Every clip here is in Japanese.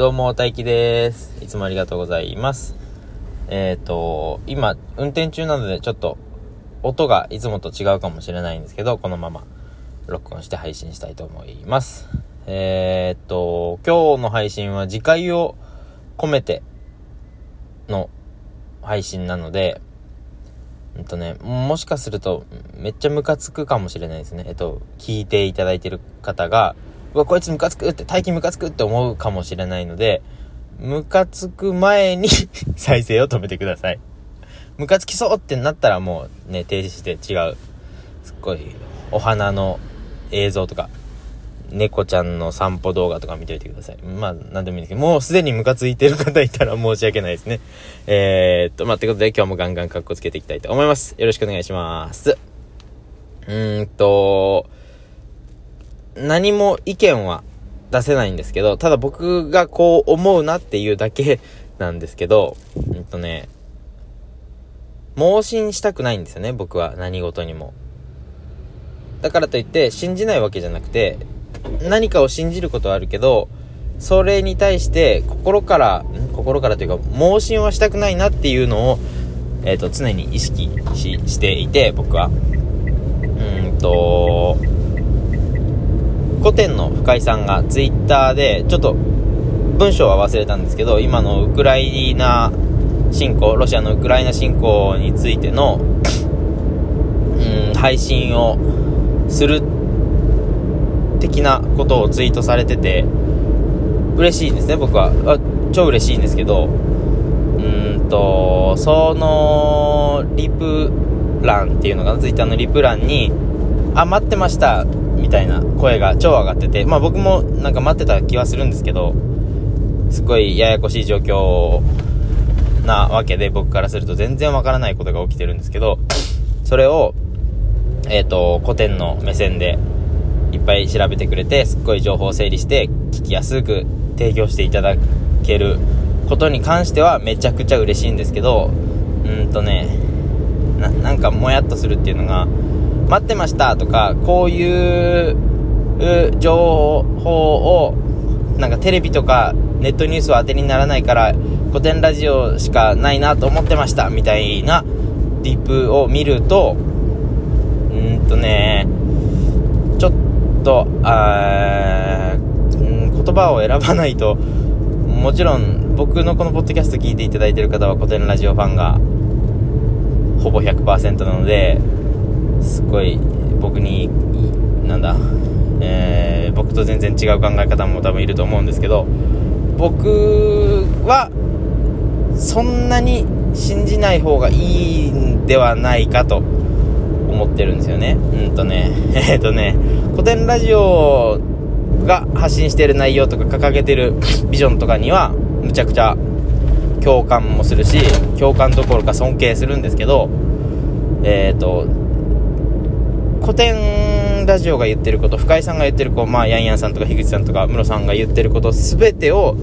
どうも、大輝です。いつもありがとうございます。えっ、ー、と、今、運転中なので、ちょっと、音がいつもと違うかもしれないんですけど、このまま、録音して配信したいと思います。えっ、ー、と、今日の配信は次回を込めての配信なので、うんとね、もしかすると、めっちゃムカつくかもしれないですね。えっと、聞いていただいてる方が、うわ、こいつムカつくって、大気ムカつくって思うかもしれないので、ムカつく前に 再生を止めてください。ムカつきそうってなったらもうね、停止して違う、すっごい、お花の映像とか、猫ちゃんの散歩動画とか見ておいてください。まあ、なんでもいいんですけど、もうすでにムカついてる方いたら申し訳ないですね。えー、っと、まあ、ということで今日もガンガンカッコつけていきたいと思います。よろしくお願いします。うーんと、何も意見は出せないんですけど、ただ僕がこう思うなっていうだけ なんですけど、うんとね、盲信したくないんですよね、僕は何事にも。だからといって信じないわけじゃなくて、何かを信じることはあるけど、それに対して心から、心からというか、盲信はしたくないなっていうのを、えっ、ー、と、常に意識ししていて、僕は。うんと、古典の深井さんがツイッターで、ちょっと文章は忘れたんですけど、今のウクライナ侵攻、ロシアのウクライナ侵攻についての、うん、配信をする的なことをツイートされてて、嬉しいですね、僕は。あ超嬉しいんですけど、うんと、その、リプ欄っていうのかな、ツイッターのリプ欄に、あ、待ってました、みたいな声が超上がってて、まあ僕もなんか待ってた気はするんですけど、すごいややこしい状況なわけで、僕からすると全然わからないことが起きてるんですけど、それを、えっ、ー、と、古典の目線でいっぱい調べてくれて、すっごい情報を整理して、聞きやすく提供していただけることに関してはめちゃくちゃ嬉しいんですけど、うんとね、な、なんかもやっとするっていうのが、待ってましたとか、こういう情報を、なんかテレビとかネットニュースは当てにならないから、古典ラジオしかないなと思ってましたみたいなリプを見ると、うんとね、ちょっと、あ言葉を選ばないと、もちろん僕のこのポッドキャスト聞いていただいてる方は古典ラジオファンがほぼ100%なので、すごい僕になんだ、えー、僕と全然違う考え方も多分いると思うんですけど僕はそんなに信じない方がいいんではないかと思ってるんですよね。うんとね えっ、ー、とね古典ラジオが発信してる内容とか掲げてるビジョンとかにはむちゃくちゃ共感もするし共感どころか尊敬するんですけどえっ、ー、と古典ラジオが言ってること、深井さんが言ってること、まあ、ヤンヤンさんとか樋口さんとか、ムロさんが言ってること、すべてを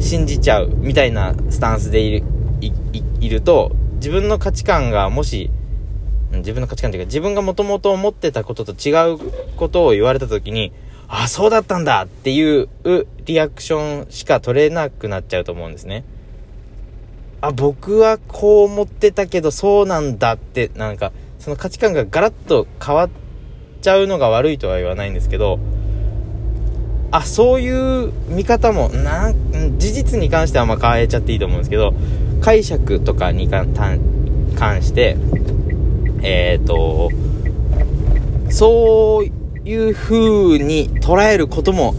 信じちゃう、みたいなスタンスでいる、い、いると、自分の価値観がもし、自分の価値観というか、自分がもともと思ってたことと違うことを言われた時に、あ、そうだったんだっていうリアクションしか取れなくなっちゃうと思うんですね。あ、僕はこう思ってたけど、そうなんだって、なんか、その価値観がガラッと変わっちゃうのが悪いとは言わないんですけど、あ、そういう見方も、な、事実に関してはまあ変えちゃっていいと思うんですけど、解釈とかに関して、えっ、ー、と、そういう風に捉えることも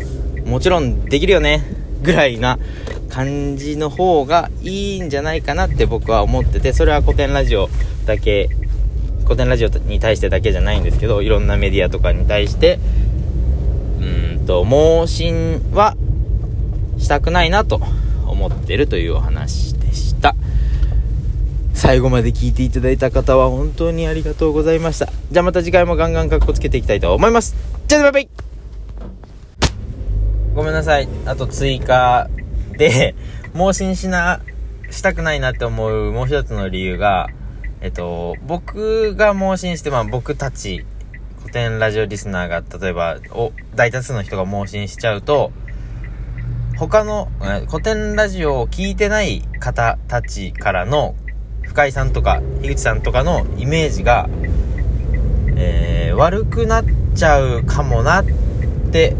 もちろんできるよね、ぐらいな感じの方がいいんじゃないかなって僕は思ってて、それは古典ラジオだけ古典ラジオに対してだけじゃないんですけど、いろんなメディアとかに対して、うんと、盲信はしたくないなと思ってるというお話でした。最後まで聞いていただいた方は本当にありがとうございました。じゃあまた次回もガンガンカッコつけていきたいと思います。じゃあバイバイごめんなさい。あと追加で、盲信しな、したくないなって思うもう一つの理由が、えっと、僕が盲信して、まあ僕たち、古典ラジオリスナーが、例えば、お、大多数の人が盲信しちゃうと、他の、古典ラジオを聞いてない方たちからの、深井さんとか、樋口さんとかのイメージが、えー、悪くなっちゃうかもなって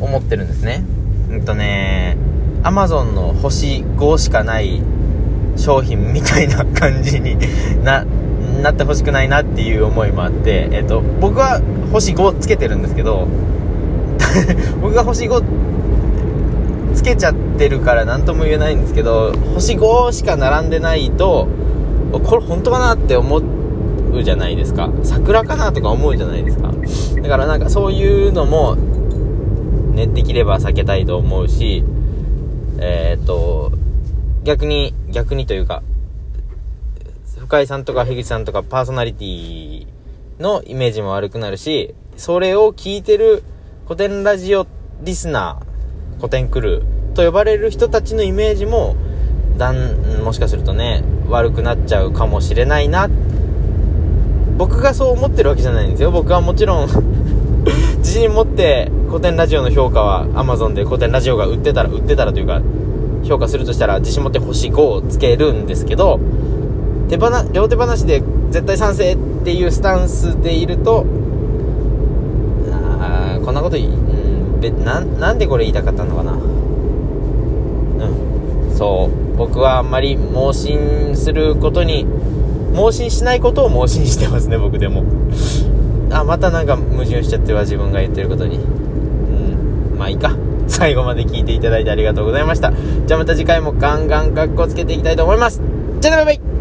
思ってるんですね。うんとね、アマゾンの星5しかない商品みたいな感じに な、なってほしくないなっていう思いもあって、えっ、と、僕は星5つけてるんですけど、僕が星5つけちゃってるから何とも言えないんですけど、星5しか並んでないと、これ本当かなって思うじゃないですか。桜かなとか思うじゃないですか。だからなんかそういうのも、ね、できれば避けたいと思うし、えー、っと、逆に、逆にというか、深井さんとか樋口さんとかパーソナリティのイメージも悪くなるし、それを聞いてる古典ラジオリスナー、古典クルーと呼ばれる人たちのイメージも、だん、もしかするとね、悪くなっちゃうかもしれないな。僕がそう思ってるわけじゃないんですよ。僕はもちろん 自信持って古典ラジオの評価は Amazon で古典ラジオが売ってたら、売ってたらというか、評価するとしたら自信持って星5をつけるんですけど、手放、両手放しで絶対賛成っていうスタンスでいると、あこんなこと言、うんべな、なんでこれ言いたかったのかな。うん。そう。僕はあんまり盲信することに、盲信しないことを盲信してますね、僕でも。あ、またなんか矛盾しちゃってるわ、自分が言ってることに。うん。まあいいか。最後まで聞いていただいてありがとうございました。じゃあまた次回もガンガン格好つけていきたいと思います。じゃあね、バイバイ